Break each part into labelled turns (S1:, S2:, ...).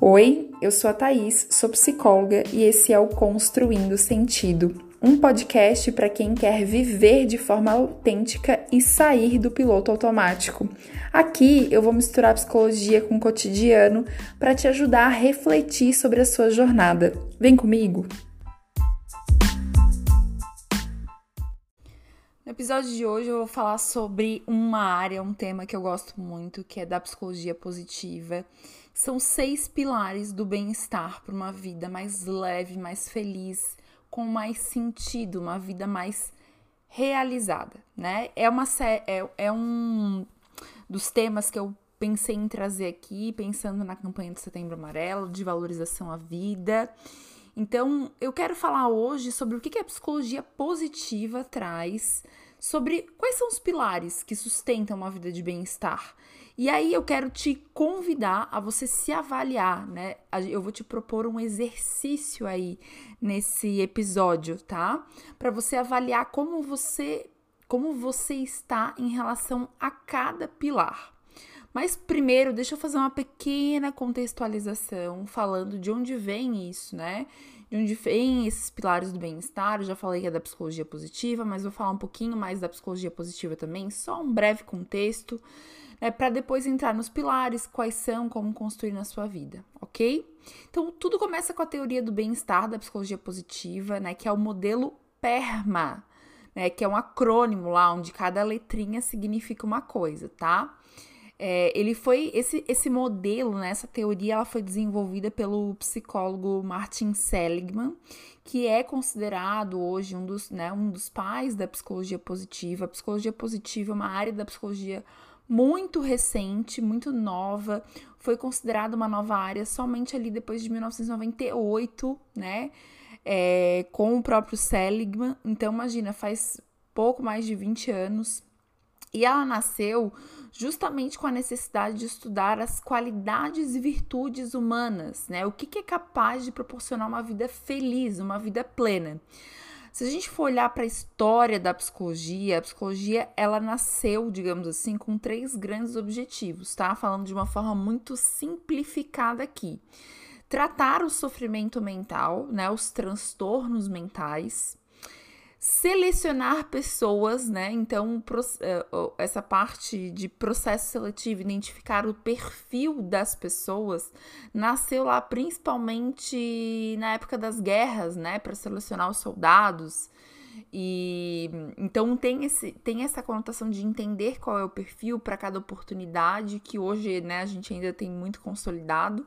S1: Oi, eu sou a Thaís, sou psicóloga e esse é o Construindo Sentido, um podcast para quem quer viver de forma autêntica e sair do piloto automático. Aqui eu vou misturar psicologia com o cotidiano para te ajudar a refletir sobre a sua jornada. Vem comigo! No episódio de hoje eu vou falar sobre uma área, um tema que eu gosto muito, que é da psicologia positiva são seis pilares do bem-estar para uma vida mais leve, mais feliz, com mais sentido, uma vida mais realizada, né? É uma é, é um dos temas que eu pensei em trazer aqui, pensando na campanha de Setembro Amarelo, de valorização à vida. Então, eu quero falar hoje sobre o que a psicologia positiva traz, sobre quais são os pilares que sustentam uma vida de bem-estar. E aí eu quero te convidar a você se avaliar, né? Eu vou te propor um exercício aí nesse episódio, tá? Para você avaliar como você como você está em relação a cada pilar. Mas primeiro, deixa eu fazer uma pequena contextualização falando de onde vem isso, né? De onde vem esses pilares do bem-estar. Eu já falei que é da psicologia positiva, mas vou falar um pouquinho mais da psicologia positiva também, só um breve contexto é para depois entrar nos pilares, quais são, como construir na sua vida, ok? Então, tudo começa com a teoria do bem-estar da psicologia positiva, né, que é o modelo PERMA, né, que é um acrônimo lá onde cada letrinha significa uma coisa, tá? É, ele foi esse esse modelo, né, essa teoria, ela foi desenvolvida pelo psicólogo Martin Seligman, que é considerado hoje um dos, né, um dos pais da psicologia positiva. A psicologia positiva é uma área da psicologia muito recente, muito nova, foi considerada uma nova área somente ali depois de 1998, né? É, com o próprio Seligman. Então, imagina, faz pouco mais de 20 anos. E ela nasceu justamente com a necessidade de estudar as qualidades e virtudes humanas, né? O que, que é capaz de proporcionar uma vida feliz, uma vida plena. Se a gente for olhar para a história da psicologia, a psicologia ela nasceu, digamos assim, com três grandes objetivos, tá? Falando de uma forma muito simplificada aqui. Tratar o sofrimento mental, né, os transtornos mentais, selecionar pessoas, né? Então, é, essa parte de processo seletivo, identificar o perfil das pessoas, nasceu lá principalmente na época das guerras, né? Para selecionar os soldados. E então tem, esse, tem essa conotação de entender qual é o perfil para cada oportunidade, que hoje né, a gente ainda tem muito consolidado,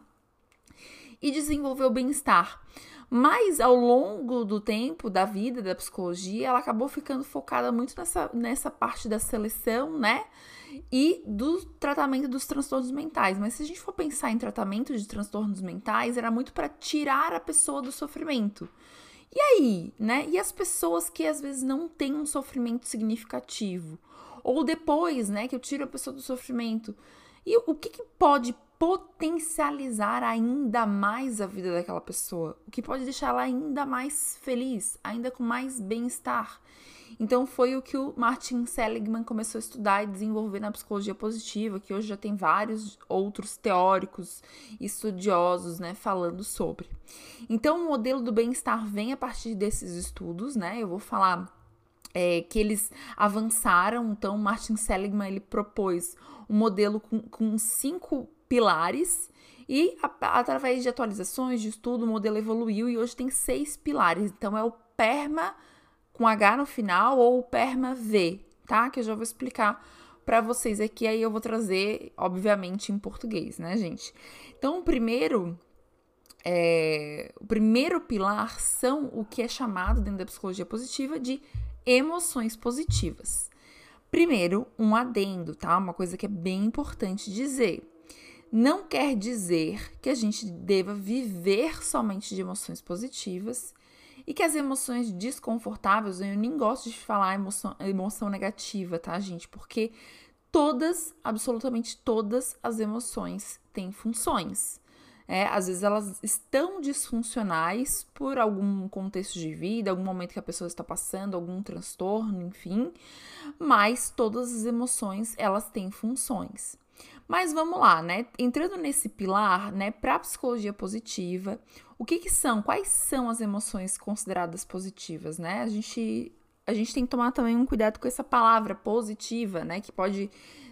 S1: e desenvolver o bem-estar. Mas ao longo do tempo da vida da psicologia, ela acabou ficando focada muito nessa, nessa parte da seleção, né? E do tratamento dos transtornos mentais. Mas se a gente for pensar em tratamento de transtornos mentais, era muito para tirar a pessoa do sofrimento. E aí, né? E as pessoas que às vezes não têm um sofrimento significativo? Ou depois, né, que eu tiro a pessoa do sofrimento. E o que, que pode potencializar ainda mais a vida daquela pessoa, o que pode deixá-la ainda mais feliz, ainda com mais bem-estar. Então foi o que o Martin Seligman começou a estudar e desenvolver na psicologia positiva, que hoje já tem vários outros teóricos estudiosos, né, falando sobre. Então o modelo do bem-estar vem a partir desses estudos, né? Eu vou falar é, que eles avançaram. Então, Martin Seligman ele propôs um modelo com, com cinco pilares e a, através de atualizações de estudo o modelo evoluiu e hoje tem seis pilares. Então é o PERMA com H no final ou o PERMA V, tá? Que eu já vou explicar para vocês aqui. Aí eu vou trazer, obviamente, em português, né, gente? Então, o primeiro é, o primeiro pilar são o que é chamado dentro da psicologia positiva de emoções positivas. Primeiro, um adendo, tá? Uma coisa que é bem importante dizer não quer dizer que a gente deva viver somente de emoções positivas e que as emoções desconfortáveis, eu nem gosto de falar emoção, emoção negativa, tá, gente? Porque todas, absolutamente todas as emoções têm funções. É, às vezes elas estão disfuncionais por algum contexto de vida, algum momento que a pessoa está passando, algum transtorno, enfim, mas todas as emoções elas têm funções. Mas vamos lá, né? Entrando nesse pilar, né, para psicologia positiva, o que que são? Quais são as emoções consideradas positivas, né? A gente a gente tem que tomar também um cuidado com essa palavra positiva, né, que pode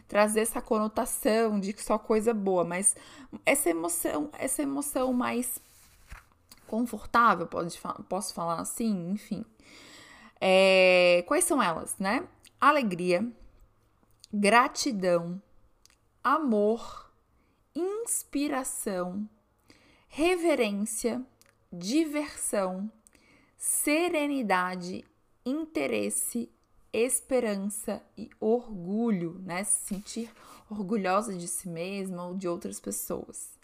S1: trazer essa conotação de que só coisa boa, mas essa emoção, essa emoção mais confortável, pode, posso falar assim, enfim. É, quais são elas, né? Alegria, gratidão, amor, inspiração, reverência, diversão, serenidade, interesse, esperança e orgulho, né? Se sentir orgulhosa de si mesma ou de outras pessoas.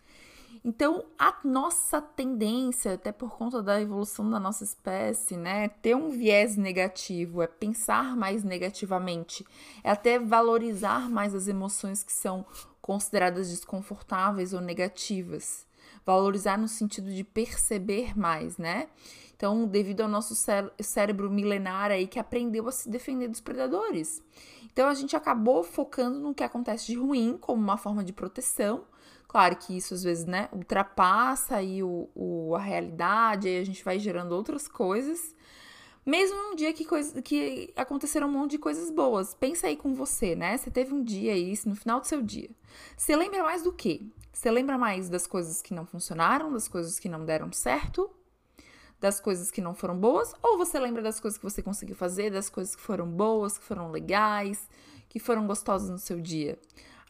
S1: Então, a nossa tendência, até por conta da evolução da nossa espécie, né, ter um viés negativo, é pensar mais negativamente, é até valorizar mais as emoções que são consideradas desconfortáveis ou negativas. Valorizar no sentido de perceber mais, né? Então, devido ao nosso cé cérebro milenar aí que aprendeu a se defender dos predadores. Então, a gente acabou focando no que acontece de ruim como uma forma de proteção. Claro que isso às vezes, né, ultrapassa aí o, o, a realidade, aí a gente vai gerando outras coisas. Mesmo um dia que, coisa, que aconteceram um monte de coisas boas. Pensa aí com você, né? Você teve um dia aí, no final do seu dia. Você lembra mais do quê? Você lembra mais das coisas que não funcionaram, das coisas que não deram certo? das coisas que não foram boas, ou você lembra das coisas que você conseguiu fazer, das coisas que foram boas, que foram legais, que foram gostosas no seu dia.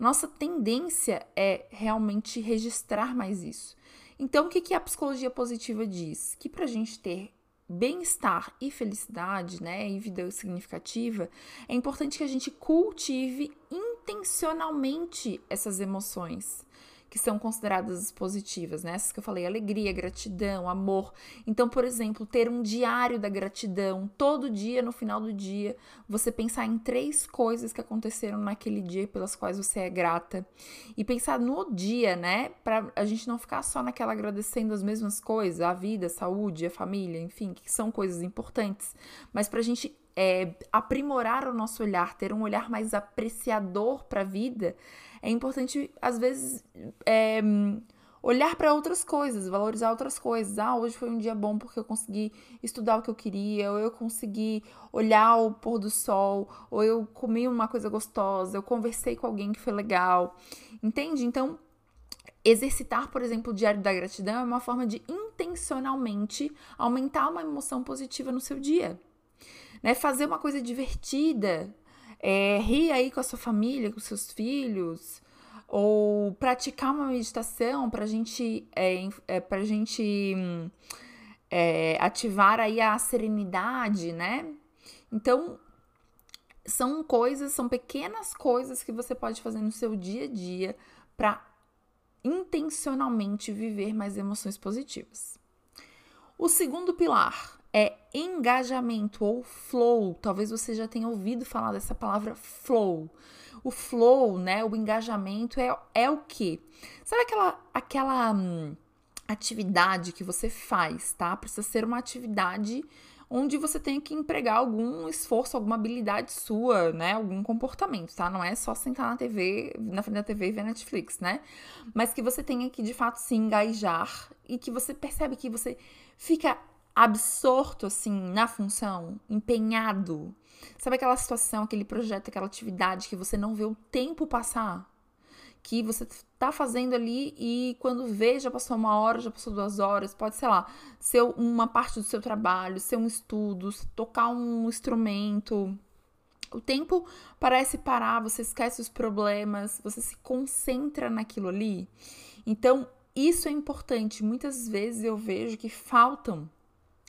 S1: Nossa tendência é realmente registrar mais isso. Então, o que, que a psicologia positiva diz? Que para a gente ter bem-estar e felicidade, né, e vida significativa, é importante que a gente cultive intencionalmente essas emoções que são consideradas positivas, né? Essas que eu falei, alegria, gratidão, amor. Então, por exemplo, ter um diário da gratidão, todo dia, no final do dia, você pensar em três coisas que aconteceram naquele dia pelas quais você é grata. E pensar no dia, né? Pra a gente não ficar só naquela agradecendo as mesmas coisas, a vida, a saúde, a família, enfim, que são coisas importantes, mas pra gente é, aprimorar o nosso olhar, ter um olhar mais apreciador para a vida, é importante, às vezes, é, olhar para outras coisas, valorizar outras coisas. Ah, hoje foi um dia bom porque eu consegui estudar o que eu queria, ou eu consegui olhar o pôr do sol, ou eu comi uma coisa gostosa, eu conversei com alguém que foi legal. Entende? Então, exercitar, por exemplo, o diário da gratidão é uma forma de intencionalmente aumentar uma emoção positiva no seu dia. Né? Fazer uma coisa divertida, é, rir aí com a sua família, com seus filhos, ou praticar uma meditação para gente, é, é, a gente é, ativar aí a serenidade, né? Então, são coisas, são pequenas coisas que você pode fazer no seu dia a dia para intencionalmente viver mais emoções positivas. O segundo pilar é engajamento ou flow. Talvez você já tenha ouvido falar dessa palavra flow. O flow, né, o engajamento é, é o quê? Sabe aquela aquela hum, atividade que você faz, tá? Precisa ser uma atividade onde você tem que empregar algum esforço, alguma habilidade sua, né? Algum comportamento, tá? Não é só sentar na TV, na frente da TV e ver Netflix, né? Mas que você tenha que de fato se engajar e que você percebe que você fica absorto assim na função, empenhado. Sabe aquela situação, aquele projeto, aquela atividade que você não vê o tempo passar? Que você tá fazendo ali e quando vê já passou uma hora, já passou duas horas, pode, sei lá, ser uma parte do seu trabalho, ser um estudo, tocar um instrumento. O tempo parece parar, você esquece os problemas, você se concentra naquilo ali. Então, isso é importante. Muitas vezes eu vejo que faltam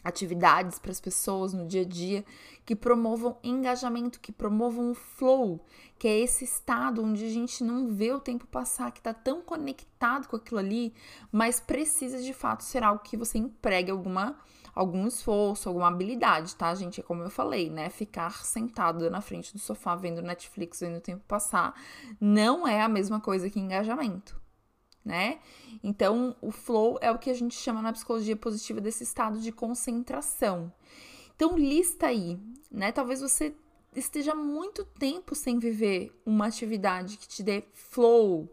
S1: atividades para as pessoas no dia a dia que promovam engajamento, que promovam o flow, que é esse estado onde a gente não vê o tempo passar, que está tão conectado com aquilo ali, mas precisa de fato ser algo que você empregue alguma algum esforço, alguma habilidade, tá, gente? É como eu falei, né? Ficar sentado na frente do sofá vendo Netflix, vendo o tempo passar, não é a mesma coisa que engajamento né? Então, o flow é o que a gente chama na psicologia positiva desse estado de concentração. Então, lista aí, né? Talvez você esteja muito tempo sem viver uma atividade que te dê flow,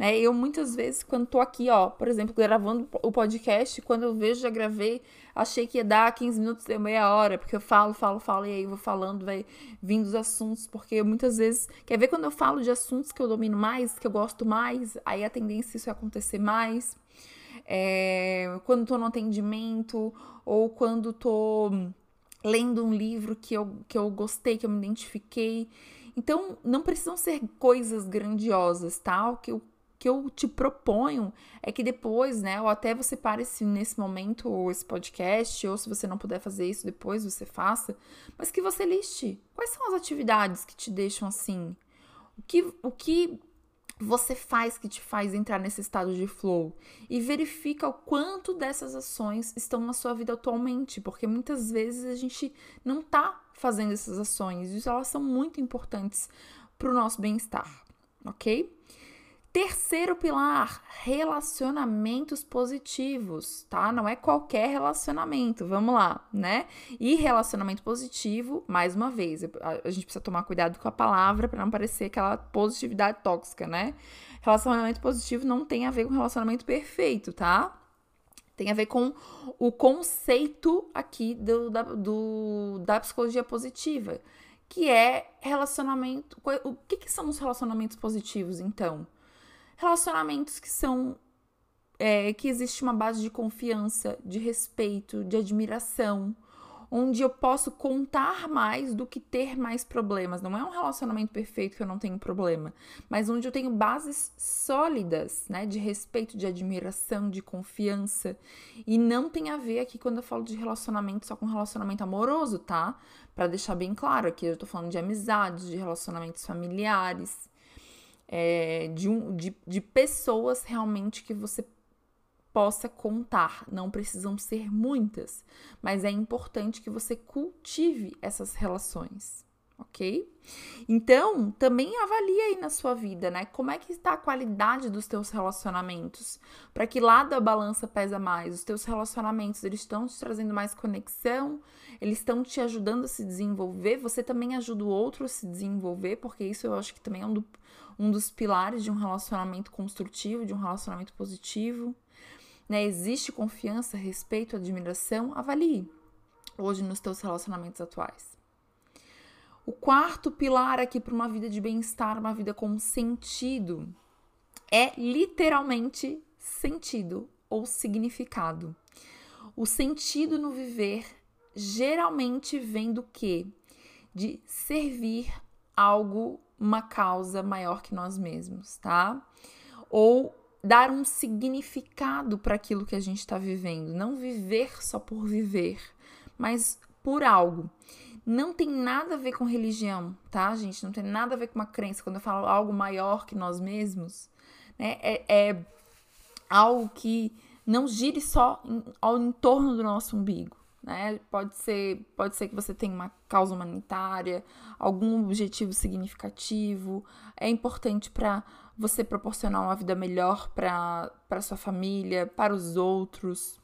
S1: né? Eu muitas vezes, quando tô aqui, ó, por exemplo, gravando o podcast, quando eu vejo, já gravei, achei que ia dar 15 minutos, deu meia hora, porque eu falo, falo, falo, e aí vou falando, vai vindo os assuntos, porque muitas vezes, quer ver quando eu falo de assuntos que eu domino mais, que eu gosto mais, aí a tendência é isso acontecer mais. É, quando tô no atendimento, ou quando tô lendo um livro que eu, que eu gostei, que eu me identifiquei. Então, não precisam ser coisas grandiosas, tá? O que, o que eu te proponho é que depois, né, ou até você pare -se nesse momento esse podcast, ou se você não puder fazer isso depois, você faça, mas que você liste quais são as atividades que te deixam assim. O que, o que você faz que te faz entrar nesse estado de flow e verifica o quanto dessas ações estão na sua vida atualmente, porque muitas vezes a gente não tá fazendo essas ações e elas são muito importantes para o nosso bem-estar, ok? Terceiro pilar, relacionamentos positivos, tá? Não é qualquer relacionamento, vamos lá, né? E relacionamento positivo, mais uma vez, a gente precisa tomar cuidado com a palavra para não parecer aquela positividade tóxica, né? Relacionamento positivo não tem a ver com relacionamento perfeito, tá? Tem a ver com o conceito aqui do, da, do, da psicologia positiva, que é relacionamento. O que, que são os relacionamentos positivos, então? Relacionamentos que são. É, que existe uma base de confiança, de respeito, de admiração, onde eu posso contar mais do que ter mais problemas. Não é um relacionamento perfeito que eu não tenho problema, mas onde eu tenho bases sólidas, né, de respeito, de admiração, de confiança. E não tem a ver aqui quando eu falo de relacionamento só com relacionamento amoroso, tá? Para deixar bem claro aqui, eu tô falando de amizades, de relacionamentos familiares é, de, um, de, de pessoas realmente que você possa contar. Não precisam ser muitas, mas é importante que você cultive essas relações, ok? Então, também avalie aí na sua vida, né? Como é que está a qualidade dos teus relacionamentos? Para que lado a balança pesa mais? Os teus relacionamentos, eles estão te trazendo mais conexão? Eles estão te ajudando a se desenvolver? Você também ajuda o outro a se desenvolver? Porque isso eu acho que também é um, do, um dos pilares de um relacionamento construtivo, de um relacionamento positivo. Né? Existe confiança, respeito, admiração? Avalie hoje nos teus relacionamentos atuais. O quarto pilar aqui para uma vida de bem-estar, uma vida com sentido, é literalmente sentido ou significado. O sentido no viver geralmente vem do quê? De servir algo uma causa maior que nós mesmos, tá? Ou dar um significado para aquilo que a gente está vivendo, não viver só por viver, mas por algo. Não tem nada a ver com religião, tá, gente? Não tem nada a ver com uma crença. Quando eu falo algo maior que nós mesmos, né, é, é algo que não gire só em, ao entorno do nosso umbigo né? Pode ser, pode ser que você tenha uma causa humanitária, algum objetivo significativo. É importante para você proporcionar uma vida melhor para sua família, para os outros,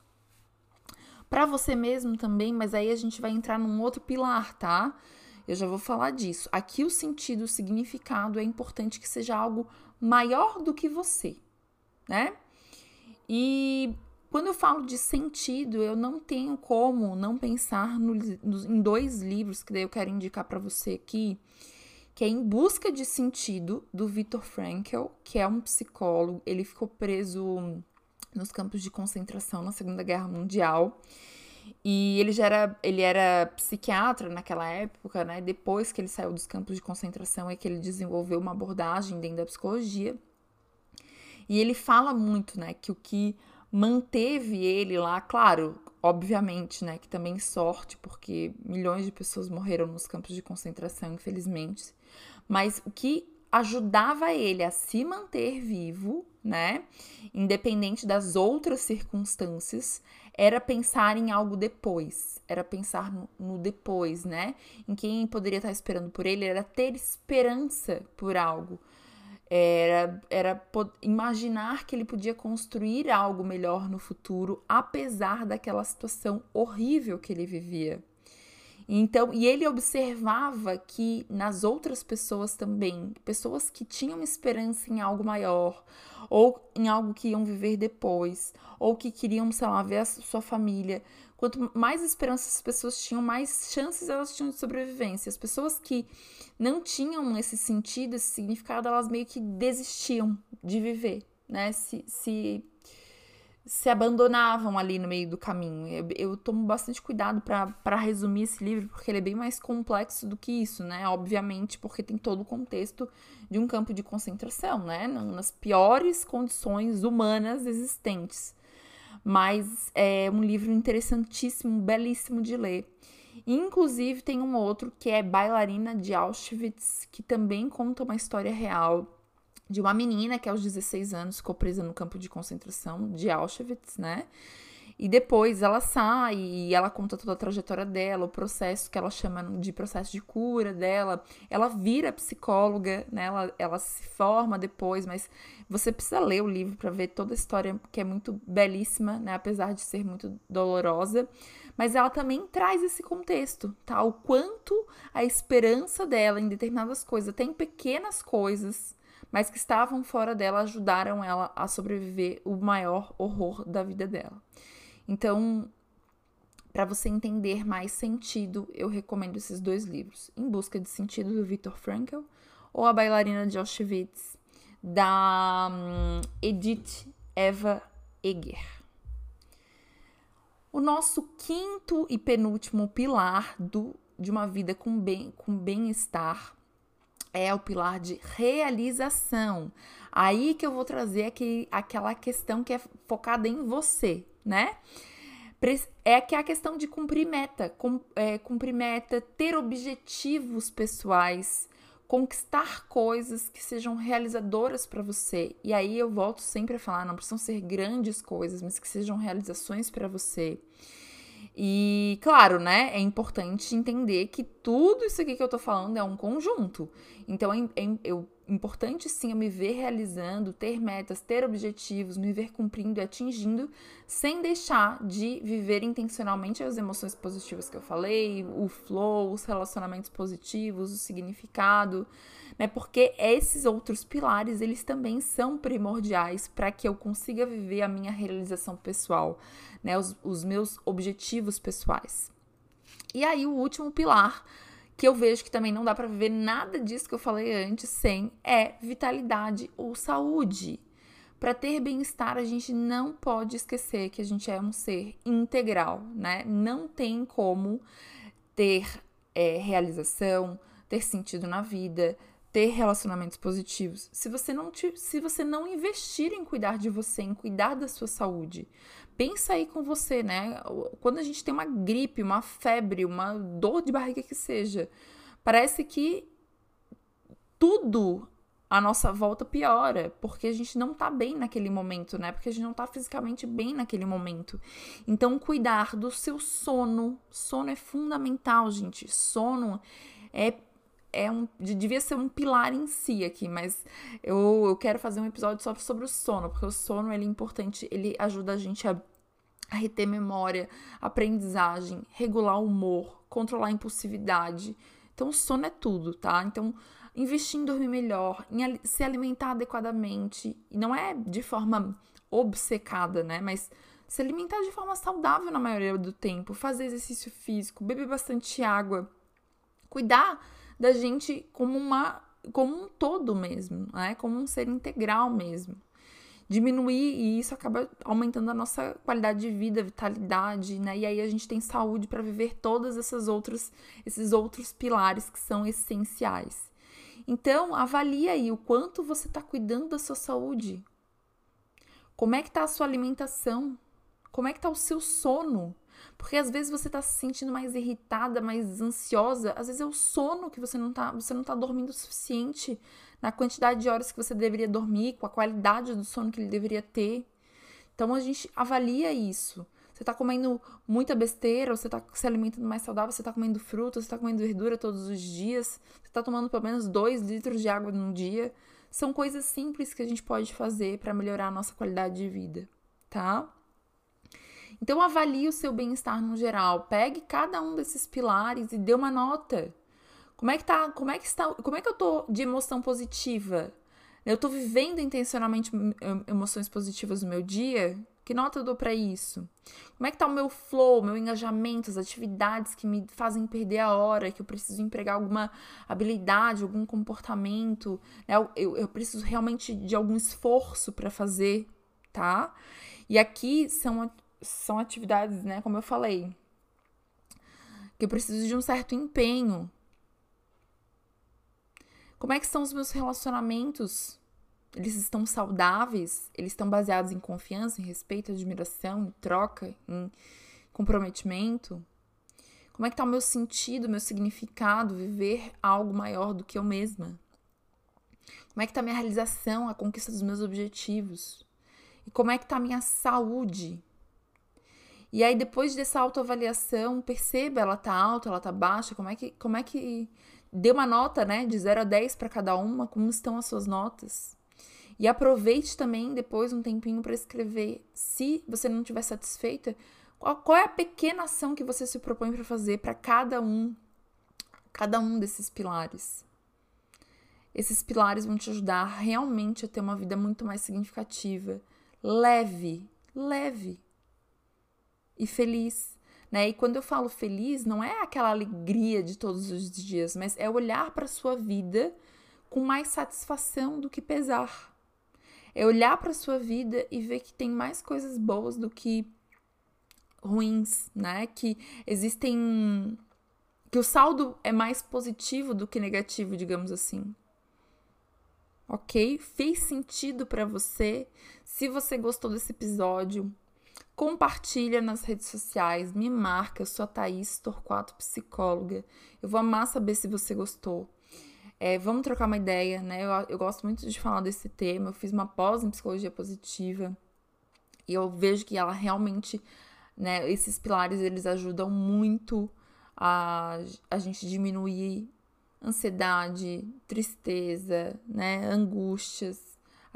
S1: para você mesmo também, mas aí a gente vai entrar num outro pilar, tá? Eu já vou falar disso. Aqui o sentido, o significado é importante que seja algo maior do que você, né? E quando eu falo de sentido, eu não tenho como não pensar no, no, em dois livros que daí eu quero indicar para você aqui, que é Em Busca de Sentido, do Viktor Frankl, que é um psicólogo. Ele ficou preso nos campos de concentração na Segunda Guerra Mundial. E ele já era, ele era psiquiatra naquela época, né? Depois que ele saiu dos campos de concentração é que ele desenvolveu uma abordagem dentro da psicologia. E ele fala muito, né, que o que manteve ele lá, claro, obviamente, né, que também sorte, porque milhões de pessoas morreram nos campos de concentração, infelizmente, mas o que ajudava ele a se manter vivo, né, independente das outras circunstâncias, era pensar em algo depois, era pensar no, depois, né? Em quem poderia estar esperando por ele, era ter esperança por algo, era, era imaginar que ele podia construir algo melhor no futuro, apesar daquela situação horrível que ele vivia. Então, e ele observava que nas outras pessoas também, pessoas que tinham esperança em algo maior, ou em algo que iam viver depois, ou que queriam, sei lá, ver a sua família. Quanto mais esperança as pessoas tinham, mais chances elas tinham de sobrevivência. As pessoas que não tinham esse sentido, esse significado, elas meio que desistiam de viver, né? Se, se se abandonavam ali no meio do caminho. Eu, eu tomo bastante cuidado para resumir esse livro, porque ele é bem mais complexo do que isso, né? Obviamente, porque tem todo o contexto de um campo de concentração, né? Nas piores condições humanas existentes. Mas é um livro interessantíssimo, belíssimo de ler. Inclusive, tem um outro que é Bailarina de Auschwitz, que também conta uma história real de uma menina que aos 16 anos ficou presa no campo de concentração de Auschwitz, né? E depois ela sai e ela conta toda a trajetória dela, o processo que ela chama de processo de cura dela. Ela vira psicóloga, né? Ela, ela se forma depois, mas você precisa ler o livro para ver toda a história que é muito belíssima, né? Apesar de ser muito dolorosa. Mas ela também traz esse contexto, tá? O quanto a esperança dela em determinadas coisas, tem pequenas coisas mas que estavam fora dela ajudaram ela a sobreviver o maior horror da vida dela. Então, para você entender mais sentido, eu recomendo esses dois livros: Em Busca de Sentido, do Viktor Frankl, ou A Bailarina de Auschwitz, da um, Edith Eva Eger. O nosso quinto e penúltimo pilar do, de uma vida com bem-estar com bem é o pilar de realização. Aí que eu vou trazer aqui, aquela questão que é focada em você, né? É que é a questão de cumprir meta, é, cumprir meta, ter objetivos pessoais, conquistar coisas que sejam realizadoras para você. E aí eu volto sempre a falar, não precisam ser grandes coisas, mas que sejam realizações para você. E, claro, né, é importante entender que tudo isso aqui que eu tô falando é um conjunto. Então, é, é, é importante sim eu me ver realizando, ter metas, ter objetivos, me ver cumprindo e atingindo, sem deixar de viver intencionalmente as emoções positivas que eu falei, o flow, os relacionamentos positivos, o significado né? Porque esses outros pilares, eles também são primordiais para que eu consiga viver a minha realização pessoal, né? Os, os meus objetivos pessoais. E aí o último pilar que eu vejo que também não dá para viver nada disso que eu falei antes sem é vitalidade ou saúde. Para ter bem-estar, a gente não pode esquecer que a gente é um ser integral, né? Não tem como ter é, realização, ter sentido na vida, ter relacionamentos positivos se você não te, se você não investir em cuidar de você, em cuidar da sua saúde. Pensa aí com você, né? Quando a gente tem uma gripe, uma febre, uma dor de barriga que seja, parece que tudo à nossa volta piora, porque a gente não tá bem naquele momento, né? Porque a gente não tá fisicamente bem naquele momento. Então, cuidar do seu sono. Sono é fundamental, gente. Sono é é um, devia ser um pilar em si aqui, mas eu, eu quero fazer um episódio só sobre o sono, porque o sono ele é importante, ele ajuda a gente a, a reter memória, aprendizagem, regular o humor, controlar a impulsividade. Então, o sono é tudo, tá? Então, investir em dormir melhor, em se alimentar adequadamente, e não é de forma obcecada, né? Mas se alimentar de forma saudável na maioria do tempo, fazer exercício físico, beber bastante água, cuidar da gente como uma como um todo mesmo, né? Como um ser integral mesmo. Diminuir e isso acaba aumentando a nossa qualidade de vida, vitalidade, né? E aí a gente tem saúde para viver todas essas outras esses outros pilares que são essenciais. Então, avalie aí o quanto você está cuidando da sua saúde. Como é que está a sua alimentação? Como é que está o seu sono? Porque às vezes você tá se sentindo mais irritada, mais ansiosa, às vezes é o sono que você não tá, você não tá dormindo o suficiente na quantidade de horas que você deveria dormir, com a qualidade do sono que ele deveria ter. Então a gente avalia isso. Você tá comendo muita besteira, você tá se alimentando mais saudável, você tá comendo fruta, você tá comendo verdura todos os dias, você tá tomando pelo menos 2 litros de água no dia. São coisas simples que a gente pode fazer para melhorar a nossa qualidade de vida, tá? Então avalie o seu bem-estar no geral. Pegue cada um desses pilares e dê uma nota. Como é que tá? Como é que está? Como é que eu tô de emoção positiva? Eu tô vivendo intencionalmente emoções positivas no meu dia? Que nota eu dou para isso? Como é que tá o meu flow, meu engajamento, as atividades que me fazem perder a hora, que eu preciso empregar alguma habilidade, algum comportamento, né? eu, eu preciso realmente de algum esforço para fazer, tá? E aqui são, são atividades, né, como eu falei, que eu preciso de um certo empenho. Como é que são os meus relacionamentos eles estão saudáveis, eles estão baseados em confiança, em respeito, admiração, em troca, em comprometimento. Como é que está o meu sentido, meu significado, viver algo maior do que eu mesma? Como é que está a minha realização, a conquista dos meus objetivos? E como é que está a minha saúde? E aí, depois dessa autoavaliação, perceba, ela tá alta, ela tá baixa, como é que, como é que dê uma nota, né, de 0 a 10 para cada uma, como estão as suas notas? E aproveite também depois um tempinho para escrever, se você não estiver satisfeita, qual, qual, é a pequena ação que você se propõe para fazer para cada um, cada um desses pilares. Esses pilares vão te ajudar realmente a ter uma vida muito mais significativa, leve, leve e feliz. Né? E quando eu falo feliz, não é aquela alegria de todos os dias, mas é olhar para sua vida com mais satisfação do que pesar. É olhar para sua vida e ver que tem mais coisas boas do que ruins, né? Que existem que o saldo é mais positivo do que negativo, digamos assim. OK? Fez sentido para você? Se você gostou desse episódio, compartilha nas redes sociais, me marca, eu sou a Thaís Torquato, psicóloga. Eu vou amar saber se você gostou. É, vamos trocar uma ideia, né? Eu, eu gosto muito de falar desse tema. Eu fiz uma pós em psicologia positiva e eu vejo que ela realmente, né? Esses pilares eles ajudam muito a, a gente diminuir ansiedade, tristeza, né? Angústias.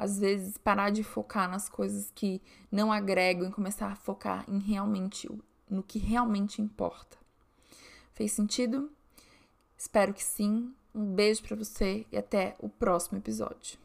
S1: Às vezes parar de focar nas coisas que não agregam e começar a focar em realmente no que realmente importa. Fez sentido? Espero que sim. Um beijo para você e até o próximo episódio.